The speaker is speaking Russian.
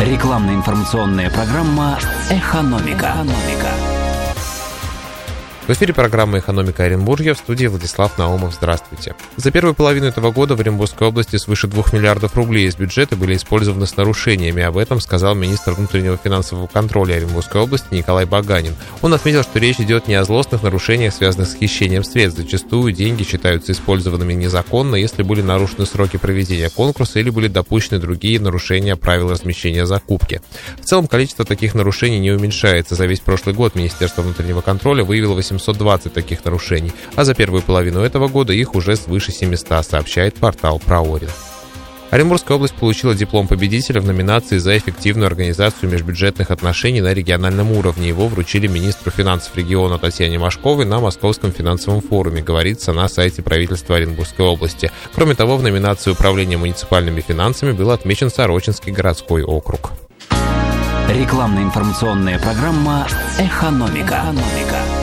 Рекламно-информационная программа «Экономика». «Экономика». В эфире программа «Экономика Оренбуржья» в студии Владислав Наумов. Здравствуйте. За первую половину этого года в Оренбургской области свыше 2 миллиардов рублей из бюджета были использованы с нарушениями. Об этом сказал министр внутреннего финансового контроля Оренбургской области Николай Баганин. Он отметил, что речь идет не о злостных нарушениях, связанных с хищением средств. Зачастую деньги считаются использованными незаконно, если были нарушены сроки проведения конкурса или были допущены другие нарушения правил размещения закупки. В целом количество таких нарушений не уменьшается. За весь прошлый год Министерство внутреннего контроля выявило 800 720 таких нарушений, а за первую половину этого года их уже свыше 700, сообщает портал Проорин. Оренбургская область получила диплом победителя в номинации за эффективную организацию межбюджетных отношений на региональном уровне. Его вручили министру финансов региона Татьяне Машковой на Московском финансовом форуме, говорится на сайте правительства Оренбургской области. Кроме того, в номинации управления муниципальными финансами был отмечен Сорочинский городской округ. Рекламно-информационная программа «Экономика». «Экономика».